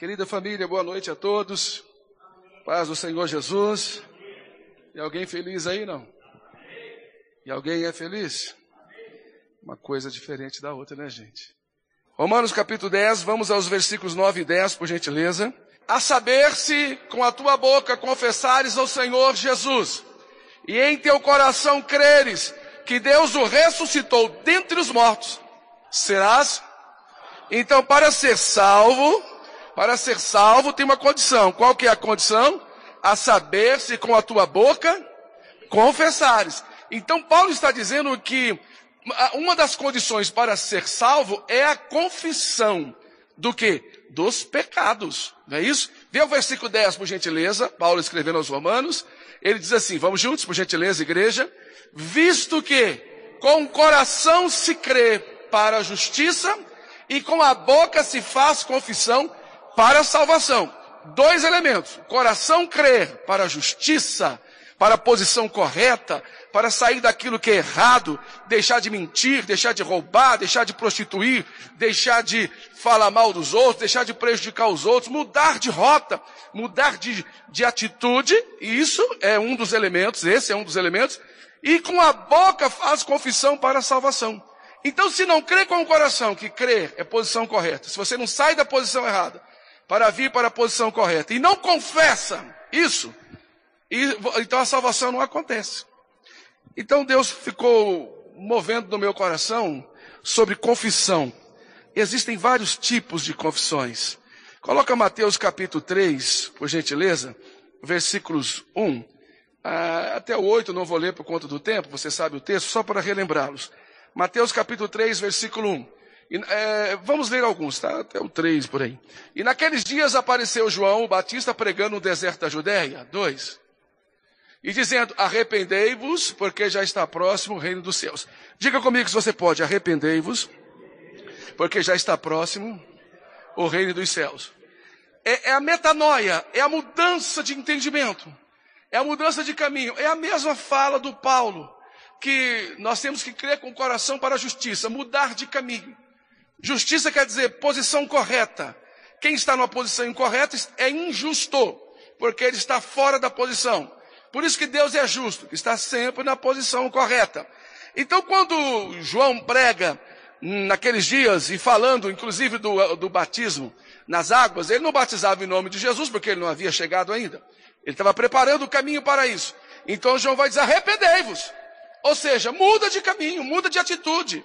Querida família, boa noite a todos. Paz do Senhor Jesus. E alguém feliz aí, não? E alguém é feliz? Uma coisa diferente da outra, né, gente? Romanos capítulo 10, vamos aos versículos 9 e 10, por gentileza. A saber se com a tua boca confessares ao Senhor Jesus, e em teu coração creres que Deus o ressuscitou dentre os mortos, serás. Então, para ser salvo, para ser salvo tem uma condição. Qual que é a condição? A saber se com a tua boca confessares. Então Paulo está dizendo que uma das condições para ser salvo é a confissão do que? Dos pecados. Não é isso? Vê o versículo 10, por gentileza. Paulo escrevendo aos Romanos. Ele diz assim, vamos juntos, por gentileza, igreja. Visto que com o coração se crê para a justiça e com a boca se faz confissão para a salvação. Dois elementos. Coração crer para a justiça, para a posição correta, para sair daquilo que é errado, deixar de mentir, deixar de roubar, deixar de prostituir, deixar de falar mal dos outros, deixar de prejudicar os outros, mudar de rota, mudar de, de atitude, e isso é um dos elementos, esse é um dos elementos, e com a boca faz confissão para a salvação. Então, se não crê com o coração, que crer é posição correta, se você não sai da posição errada, para vir para a posição correta, e não confessa isso, então a salvação não acontece. Então Deus ficou movendo no meu coração sobre confissão. Existem vários tipos de confissões. Coloca Mateus capítulo 3, por gentileza, versículos 1 ah, até o 8, não vou ler por conta do tempo, você sabe o texto, só para relembrá-los. Mateus capítulo 3, versículo 1. É, vamos ler alguns, tá? Até o 3 por aí. E naqueles dias apareceu João o Batista pregando no deserto da Judéia. 2 e dizendo: Arrependei-vos, porque já está próximo o reino dos céus. Diga comigo se você pode: Arrependei-vos, porque já está próximo o reino dos céus. É, é, a metanoia, é a mudança de entendimento, é a mudança de caminho, é a mesma fala do Paulo, que nós temos que crer com o coração para a justiça, mudar de caminho. Justiça quer dizer posição correta. Quem está numa posição incorreta é injusto, porque ele está fora da posição. Por isso que Deus é justo, está sempre na posição correta. Então, quando João prega naqueles dias e falando, inclusive, do, do batismo nas águas, ele não batizava em nome de Jesus, porque ele não havia chegado ainda. Ele estava preparando o caminho para isso. Então João vai dizer: arrependei-vos. Ou seja, muda de caminho, muda de atitude.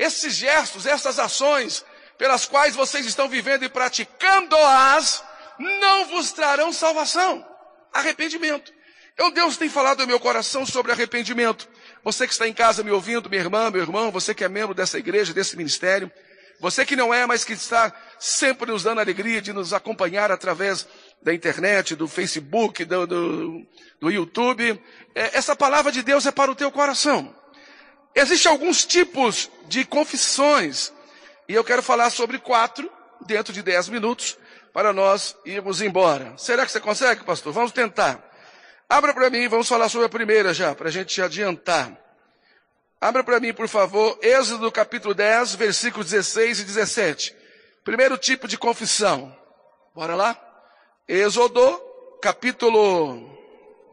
Esses gestos, essas ações pelas quais vocês estão vivendo e praticando-as, não vos trarão salvação. Arrependimento. Então Deus tem falado no meu coração sobre arrependimento. Você que está em casa me ouvindo, minha irmã, meu irmão, você que é membro dessa igreja, desse ministério, você que não é, mas que está sempre nos dando alegria de nos acompanhar através da internet, do Facebook, do, do, do YouTube, é, essa palavra de Deus é para o teu coração. Existem alguns tipos de confissões, e eu quero falar sobre quatro dentro de dez minutos para nós irmos embora. Será que você consegue, pastor? Vamos tentar. Abra para mim, vamos falar sobre a primeira já, para a gente adiantar. Abra para mim, por favor, Êxodo capítulo 10, versículos 16 e 17. Primeiro tipo de confissão. Bora lá? Êxodo capítulo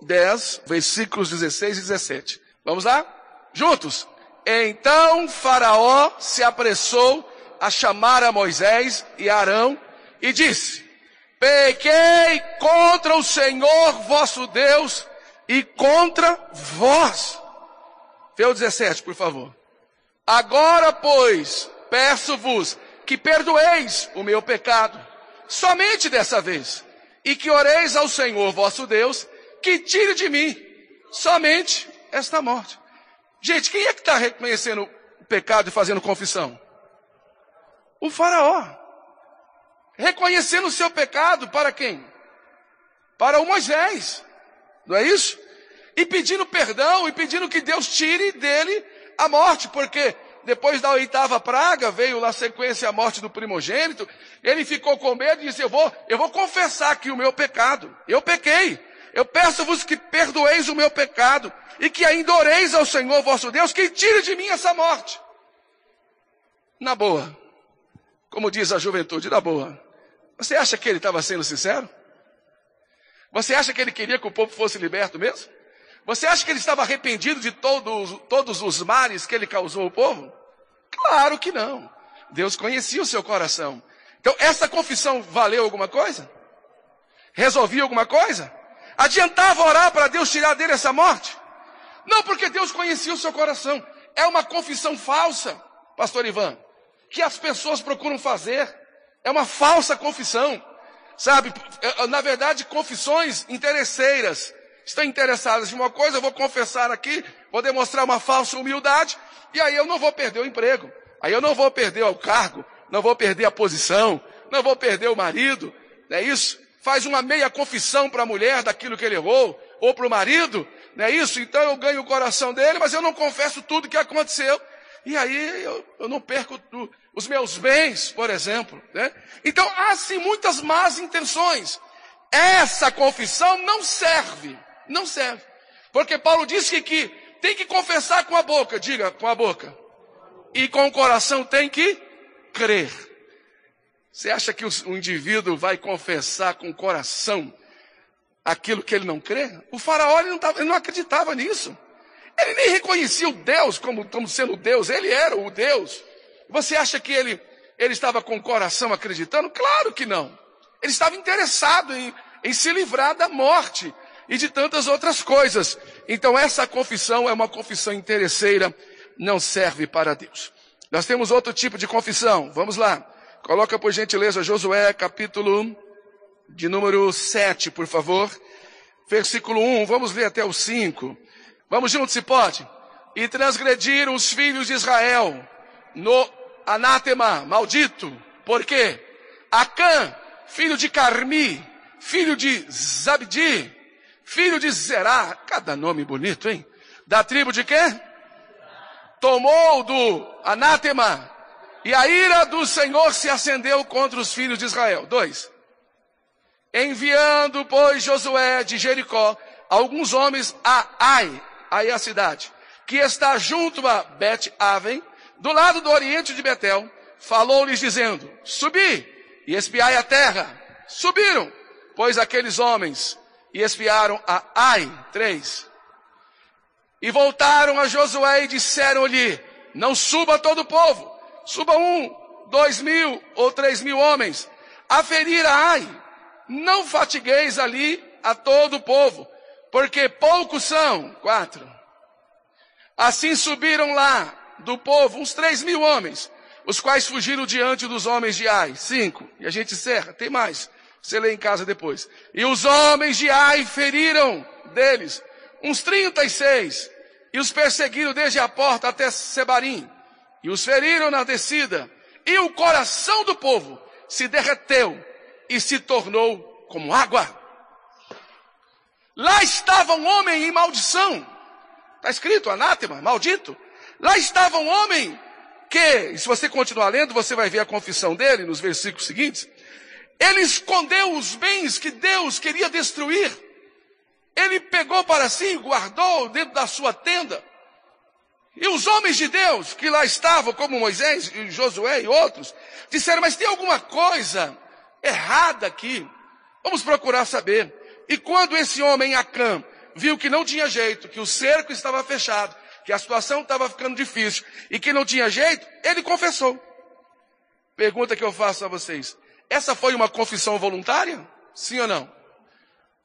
10, versículos 16 e 17. Vamos lá? Juntos. Então Faraó se apressou a chamar a Moisés e Arão e disse: Pequei contra o Senhor vosso Deus e contra vós. O 17, por favor. Agora, pois, peço-vos que perdoeis o meu pecado, somente dessa vez, e que oreis ao Senhor vosso Deus, que tire de mim somente esta morte. Gente, quem é que está reconhecendo o pecado e fazendo confissão? O faraó reconhecendo o seu pecado para quem? Para o Moisés, não é isso? E pedindo perdão e pedindo que Deus tire dele a morte, porque depois da oitava praga veio na sequência a morte do primogênito, ele ficou com medo e disse: Eu vou, eu vou confessar aqui o meu pecado. Eu pequei. Eu peço-vos que perdoeis o meu pecado e que ainda oreis ao Senhor vosso Deus que tire de mim essa morte. Na boa. Como diz a juventude, na boa. Você acha que ele estava sendo sincero? Você acha que ele queria que o povo fosse liberto mesmo? Você acha que ele estava arrependido de todos, todos os males que ele causou ao povo? Claro que não. Deus conhecia o seu coração. Então, essa confissão valeu alguma coisa? Resolvia alguma coisa? Adiantava orar para Deus tirar dele essa morte? Não, porque Deus conhecia o seu coração. É uma confissão falsa, pastor Ivan, que as pessoas procuram fazer. É uma falsa confissão. Sabe, na verdade, confissões interesseiras. Estão interessadas em uma coisa, eu vou confessar aqui, vou demonstrar uma falsa humildade, e aí eu não vou perder o emprego. Aí eu não vou perder o cargo, não vou perder a posição, não vou perder o marido, não é isso? Faz uma meia confissão para a mulher daquilo que ele errou, ou para o marido, não é isso? Então eu ganho o coração dele, mas eu não confesso tudo que aconteceu. E aí eu, eu não perco tu, os meus bens, por exemplo. Né? Então há sim muitas más intenções. Essa confissão não serve. Não serve. Porque Paulo disse que, que tem que confessar com a boca, diga com a boca. E com o coração tem que crer. Você acha que o, indivíduo vai confessar com o coração aquilo que ele não crê? O faraó ele não, tava, ele não acreditava nisso. Ele nem reconhecia o Deus como, como sendo Deus, ele era o Deus. Você acha que ele, ele estava com o coração acreditando? Claro que não. Ele estava interessado em, em se livrar da morte e de tantas outras coisas. Então essa confissão é uma confissão interesseira, não serve para Deus. Nós temos outro tipo de confissão. Vamos lá. Coloca por gentileza Josué capítulo de número 7, por favor. Versículo 1, vamos ler até o 5. Vamos juntos, se pode. E transgrediram os filhos de Israel no anátema, maldito. Por quê? Acã, filho de Carmi, filho de Zabdi, filho de Zerá, cada nome bonito, hein? Da tribo de quê? Tomou do anátema, e a ira do Senhor se acendeu contra os filhos de Israel. Dois. Enviando, pois, Josué de Jericó, alguns homens a Ai, aí a cidade, que está junto a Bet-Aven, do lado do oriente de Betel, falou-lhes dizendo, subi e espiai a terra. Subiram, pois aqueles homens e espiaram a Ai, três. E voltaram a Josué e disseram-lhe, não suba todo o povo, suba um, dois mil ou três mil homens, a ferir a Ai, não fatigueis ali a todo o povo, porque poucos são. Quatro. Assim subiram lá do povo uns três mil homens, os quais fugiram diante dos homens de Ai. Cinco. E a gente encerra. Tem mais. Você lê em casa depois. E os homens de Ai feriram deles uns trinta e seis. E os perseguiram desde a porta até Sebarim. E os feriram na descida. E o coração do povo se derreteu e se tornou como água. Lá estava um homem em maldição. Está escrito, anátema, maldito. Lá estava um homem que, se você continuar lendo, você vai ver a confissão dele nos versículos seguintes. Ele escondeu os bens que Deus queria destruir. Ele pegou para si e guardou dentro da sua tenda. E os homens de Deus que lá estavam, como Moisés e Josué e outros, disseram, mas tem alguma coisa errada aqui. Vamos procurar saber. E quando esse homem Acã viu que não tinha jeito, que o cerco estava fechado, que a situação estava ficando difícil e que não tinha jeito, ele confessou. Pergunta que eu faço a vocês: essa foi uma confissão voluntária? Sim ou não?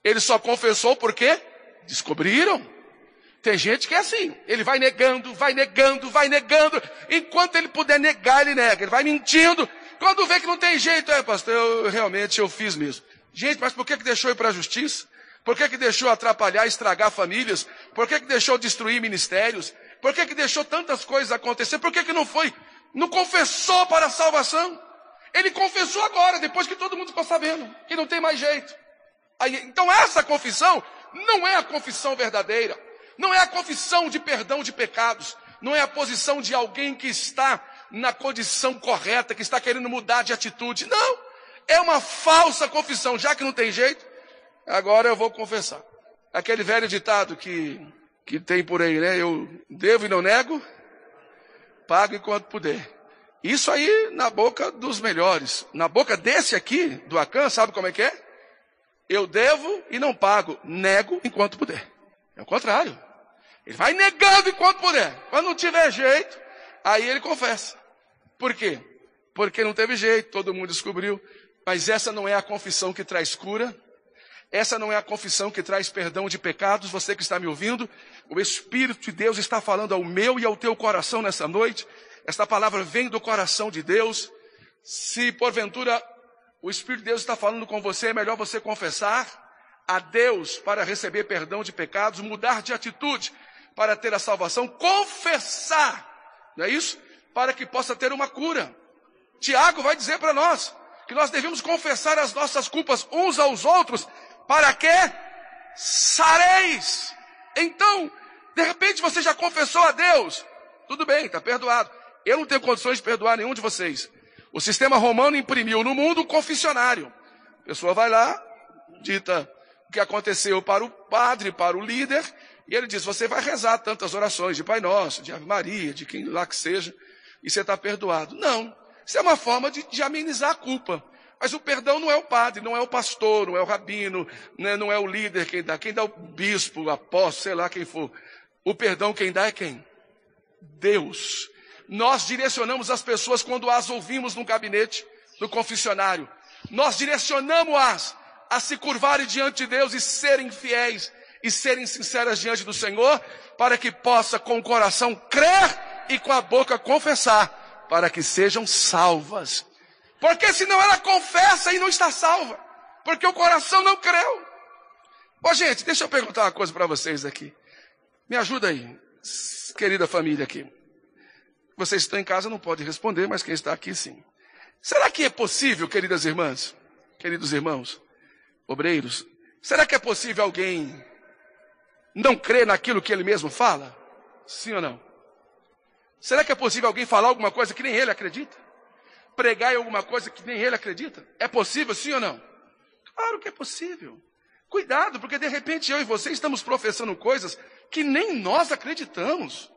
Ele só confessou porque descobriram. Tem gente que é assim, ele vai negando, vai negando, vai negando, enquanto ele puder negar, ele nega, ele vai mentindo, quando vê que não tem jeito, é, pastor, eu realmente eu fiz mesmo. Gente, mas por que, que deixou ir para a justiça? Por que, que deixou atrapalhar, estragar famílias? Por que, que deixou destruir ministérios? Por que, que deixou tantas coisas acontecer? Por que, que não foi? Não confessou para a salvação? Ele confessou agora, depois que todo mundo ficou sabendo, que não tem mais jeito. Aí, então essa confissão não é a confissão verdadeira. Não é a confissão de perdão de pecados. Não é a posição de alguém que está na condição correta, que está querendo mudar de atitude. Não! É uma falsa confissão, já que não tem jeito, agora eu vou confessar. Aquele velho ditado que, que tem por aí, né? Eu devo e não nego, pago enquanto puder. Isso aí na boca dos melhores. Na boca desse aqui, do Acan, sabe como é que é? Eu devo e não pago. Nego enquanto puder. É o contrário. Ele vai negando enquanto puder. Quando não tiver jeito, aí ele confessa. Por quê? Porque não teve jeito, todo mundo descobriu. Mas essa não é a confissão que traz cura. Essa não é a confissão que traz perdão de pecados. Você que está me ouvindo, o Espírito de Deus está falando ao meu e ao teu coração nessa noite. Esta palavra vem do coração de Deus. Se porventura o Espírito de Deus está falando com você, é melhor você confessar a Deus para receber perdão de pecados, mudar de atitude para ter a salvação, confessar, não é isso? Para que possa ter uma cura. Tiago vai dizer para nós que nós devemos confessar as nossas culpas uns aos outros para que sareis. Então, de repente você já confessou a Deus, tudo bem, está perdoado. Eu não tenho condições de perdoar nenhum de vocês. O sistema romano imprimiu no mundo um confessionário. A pessoa vai lá, dita que aconteceu para o padre, para o líder, e ele diz: Você vai rezar tantas orações de Pai Nosso, de Ave Maria, de quem lá que seja, e você está perdoado. Não. Isso é uma forma de, de, amenizar a culpa. Mas o perdão não é o padre, não é o pastor, não é o rabino, né, não é o líder quem dá. Quem dá o bispo, o apóstolo, sei lá quem for. O perdão quem dá é quem? Deus. Nós direcionamos as pessoas quando as ouvimos no gabinete, no confessionário. Nós direcionamos-as a se curvarem diante de Deus e serem fiéis e serem sinceras diante do Senhor, para que possa com o coração crer e com a boca confessar, para que sejam salvas. Porque senão ela confessa e não está salva, porque o coração não creu. Ô gente, deixa eu perguntar uma coisa para vocês aqui. Me ajuda aí, querida família aqui. Vocês estão em casa, não podem responder, mas quem está aqui sim. Será que é possível, queridas irmãs, queridos irmãos, obreiros, será que é possível alguém não crer naquilo que ele mesmo fala? Sim ou não? Será que é possível alguém falar alguma coisa que nem ele acredita? Pregar em alguma coisa que nem ele acredita? É possível, sim ou não? Claro que é possível. Cuidado, porque de repente eu e você estamos professando coisas que nem nós acreditamos.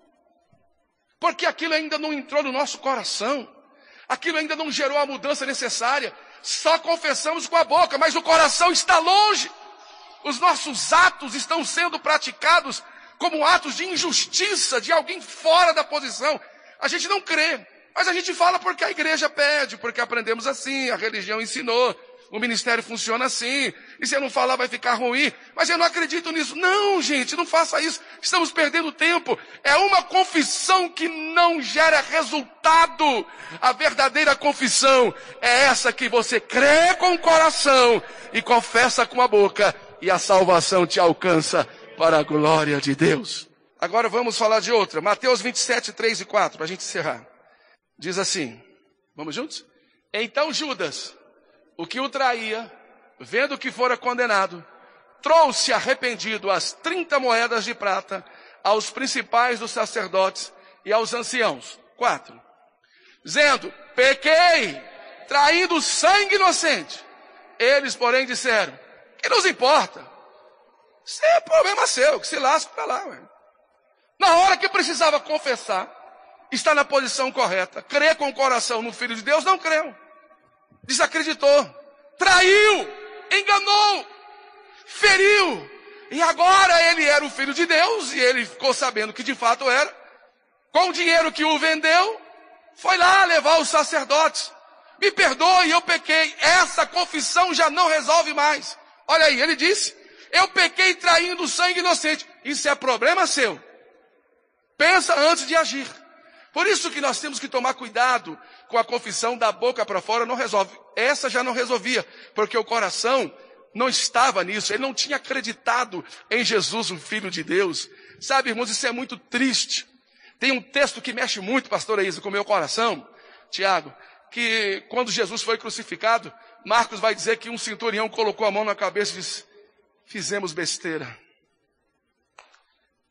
Porque aquilo ainda não entrou no nosso coração. Aquilo ainda não gerou a mudança necessária. Só confessamos com a boca, mas o coração está longe. Os nossos atos estão sendo praticados como atos de injustiça de alguém fora da posição. A gente não crê, mas a gente fala porque a igreja pede, porque aprendemos assim, a religião ensinou, o ministério funciona assim, e se eu não falar vai ficar ruim, mas eu não acredito nisso. Não, gente, não faça isso, estamos perdendo tempo. É uma confissão que não gera resultado. A verdadeira confissão é essa que você crê com o coração e confessa com a boca e a salvação te alcança para a glória de Deus. Agora vamos falar de outra. Mateus 27, 3 e 4, para a gente encerrar. Diz assim, vamos juntos? Então Judas, o que o traía, vendo que fora condenado, trouxe arrependido as 30 moedas de prata aos principais dos sacerdotes e aos anciãos. 4. Dizendo, pequei, traindo sangue inocente. Eles, porém, disseram, que nos importa? Isso é problema seu, que se lasca para lá. Ué. Na hora que precisava confessar, está na posição correta, crer com o coração no Filho de Deus, não creu. Desacreditou, traiu, enganou, feriu. E agora ele era o Filho de Deus e ele ficou sabendo que de fato era. Com o dinheiro que o vendeu, foi lá levar os sacerdotes. Me perdoe, eu pequei. Essa confissão já não resolve mais. Olha aí, ele disse: Eu pequei traindo sangue inocente. Isso é problema seu. Pensa antes de agir. Por isso que nós temos que tomar cuidado com a confissão da boca para fora, não resolve. Essa já não resolvia, porque o coração não estava nisso, ele não tinha acreditado em Jesus, o Filho de Deus. Sabe, irmãos, isso é muito triste. Tem um texto que mexe muito, pastor Isa, com o meu coração, Tiago, que quando Jesus foi crucificado, Marcos vai dizer que um centurião colocou a mão na cabeça e disse: Fizemos besteira.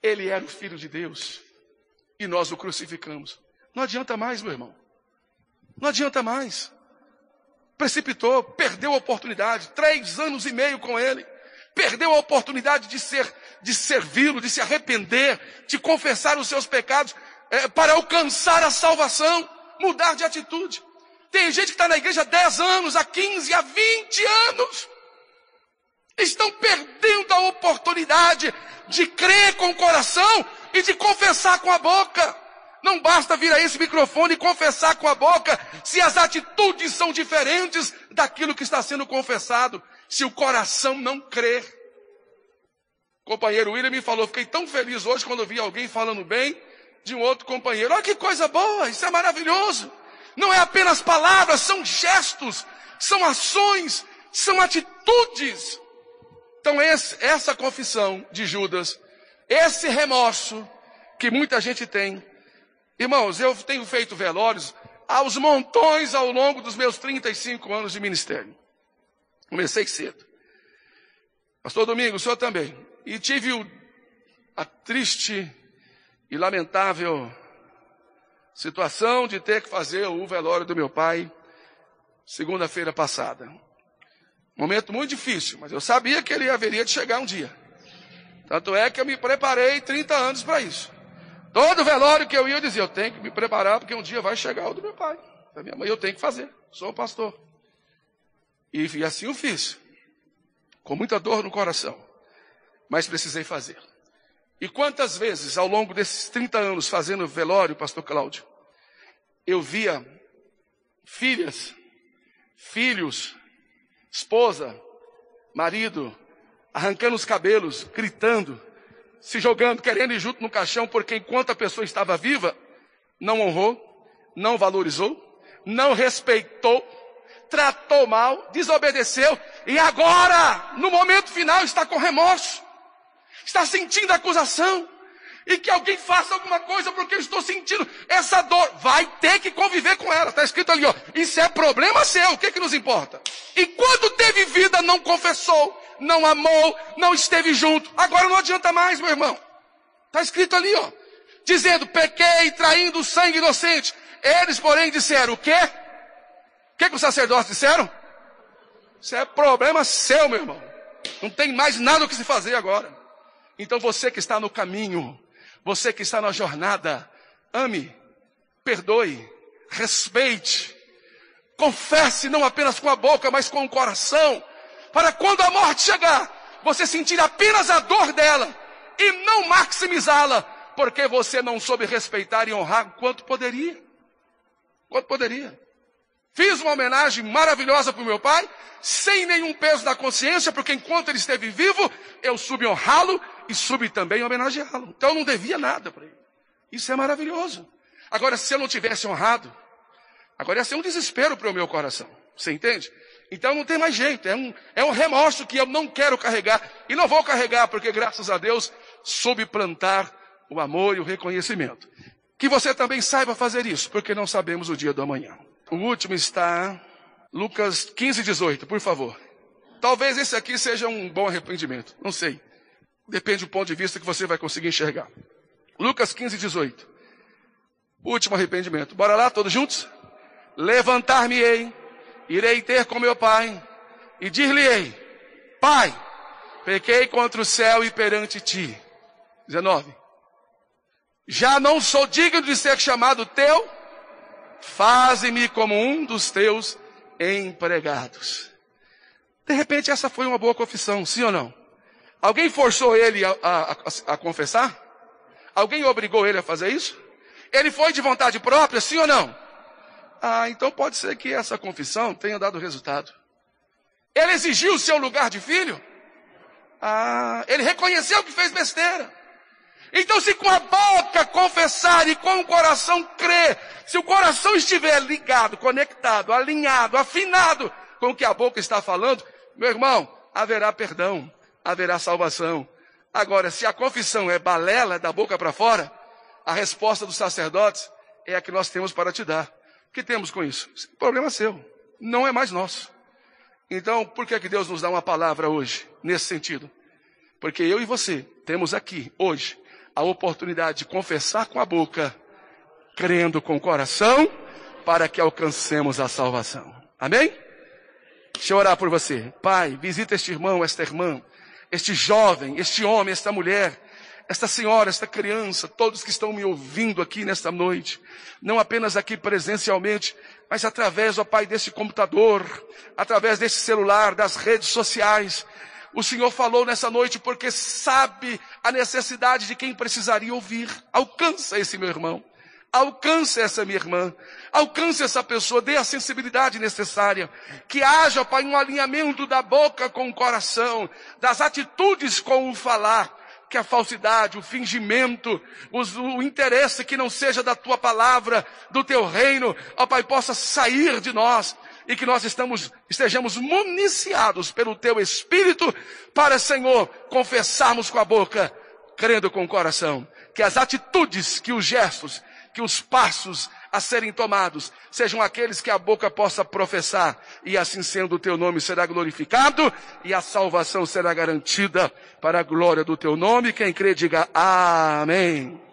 Ele era o filho de Deus e nós o crucificamos. Não adianta mais, meu irmão. Não adianta mais. Precipitou, perdeu a oportunidade, três anos e meio com ele. Perdeu a oportunidade de ser, de servi-lo, de se arrepender, de confessar os seus pecados, é, para alcançar a salvação. mudar de atitude. Tem gente que está na igreja há 10 anos, há 15, há 20 anos. Estão perdendo a oportunidade de crer com o coração e de confessar com a boca. Não basta vir a esse microfone e confessar com a boca se as atitudes são diferentes daquilo que está sendo confessado, se o coração não crer. O companheiro William me falou, fiquei tão feliz hoje quando vi alguém falando bem de um outro companheiro. Olha que coisa boa, isso é maravilhoso. Não é apenas palavras, são gestos, são ações, são atitudes. Então essa confissão de Judas, esse remorso que muita gente tem. Irmãos, eu tenho feito velórios aos montões ao longo dos meus 35 anos de ministério. Comecei cedo. Pastor Domingo, o senhor também. E tive o, a triste e lamentável situação de ter que fazer o velório do meu pai segunda-feira passada. Momento muito difícil, mas eu sabia que ele haveria de chegar um dia. Tanto é que eu me preparei 30 anos para isso. Todo velório que eu ia, eu dizia, eu tenho que me preparar porque um dia vai chegar o do meu pai, da minha mãe, eu tenho que fazer. Sou pastor. E, e assim eu fiz. Com muita dor no coração. Mas precisei fazer. E quantas vezes, ao longo desses 30 anos fazendo velório, pastor Cláudio, eu via filhas, filhos, esposa, marido, arrancando os cabelos, gritando, se jogando, querendo ir junto no caixão, porque enquanto a pessoa estava viva, não honrou, não valorizou, não respeitou, tratou mal, desobedeceu, e agora, no momento final, está com remorso, está sentindo acusação, e que alguém faça alguma coisa porque eu estou sentindo essa dor. Vai ter que conviver com ela. Está escrito ali, ó. Isso é problema seu. O que, que nos importa? E quando teve vida, não confessou, não amou, não esteve junto. Agora não adianta mais, meu irmão. Está escrito ali, ó. Dizendo, pequei traindo o sangue inocente. Eles, porém, disseram o quê? O que, que os sacerdotes disseram? Isso é problema seu, meu irmão. Não tem mais nada o que se fazer agora. Então você que está no caminho, você que está na jornada, ame, perdoe, respeite, confesse não apenas com a boca, mas com o coração, para quando a morte chegar, você sentir apenas a dor dela e não maximizá-la, porque você não soube respeitar e honrar quanto poderia. Quanto poderia. Fiz uma homenagem maravilhosa para o meu pai, sem nenhum peso na consciência, porque enquanto ele esteve vivo, eu soube honrá-lo e soube também homenageá-lo. Então eu não devia nada para ele. Isso é maravilhoso. Agora, se eu não tivesse honrado, agora ia ser um desespero para o meu coração. Você entende? Então não tem mais jeito. É um, é um remorso que eu não quero carregar. E não vou carregar, porque graças a Deus soube plantar o amor e o reconhecimento. Que você também saiba fazer isso, porque não sabemos o dia do amanhã. O último está Lucas 15, 18, por favor. Talvez esse aqui seja um bom arrependimento. Não sei. Depende do ponto de vista que você vai conseguir enxergar. Lucas 15, 18. Último arrependimento. Bora lá, todos juntos? Levantar-me-ei, irei ter com meu pai, e dir-lhe-ei, Pai, pequei contra o céu e perante ti. 19. Já não sou digno de ser chamado teu, faze-me como um dos teus empregados. De repente essa foi uma boa confissão, sim ou não? Alguém forçou ele a, a, a, a confessar? Alguém obrigou ele a fazer isso? Ele foi de vontade própria, sim ou não? Ah, então pode ser que essa confissão tenha dado resultado. Ele exigiu o seu lugar de filho? Ah, ele reconheceu que fez besteira. Então, se com a boca confessar e com o coração crer, se o coração estiver ligado, conectado, alinhado, afinado com o que a boca está falando, meu irmão, haverá perdão, haverá salvação. Agora, se a confissão é balela da boca para fora, a resposta dos sacerdotes é a que nós temos para te dar. Que temos com isso? problema seu. Não é mais nosso. Então, por que, é que Deus nos dá uma palavra hoje, nesse sentido? Porque eu e você temos aqui, hoje, a oportunidade de confessar com a boca, crendo com o coração, para que alcancemos a salvação. Amém? Deixa eu orar por você. Pai, visita este irmão, esta irmã, este jovem, este homem, esta mulher, esta senhora, esta criança, todos que estão me ouvindo aqui nesta noite, não apenas aqui presencialmente, mas através, ó Pai, desse computador, através desse celular, das redes sociais. O Senhor falou nessa noite porque sabe a necessidade de quem precisaria ouvir. Alcança esse meu irmão. Alcance essa minha irmã. Alcance essa pessoa. Dê a sensibilidade necessária. Que haja, Pai, um alinhamento da boca com o coração, das atitudes com o falar que a falsidade, o fingimento, o interesse que não seja da tua palavra, do teu reino, ó Pai, possa sair de nós e que nós estamos, estejamos municiados pelo teu Espírito para, Senhor, confessarmos com a boca, crendo com o coração, que as atitudes, que os gestos, que os passos a serem tomados sejam aqueles que a boca possa professar, e assim sendo o teu nome será glorificado e a salvação será garantida para a glória do teu nome. Quem crê, diga amém.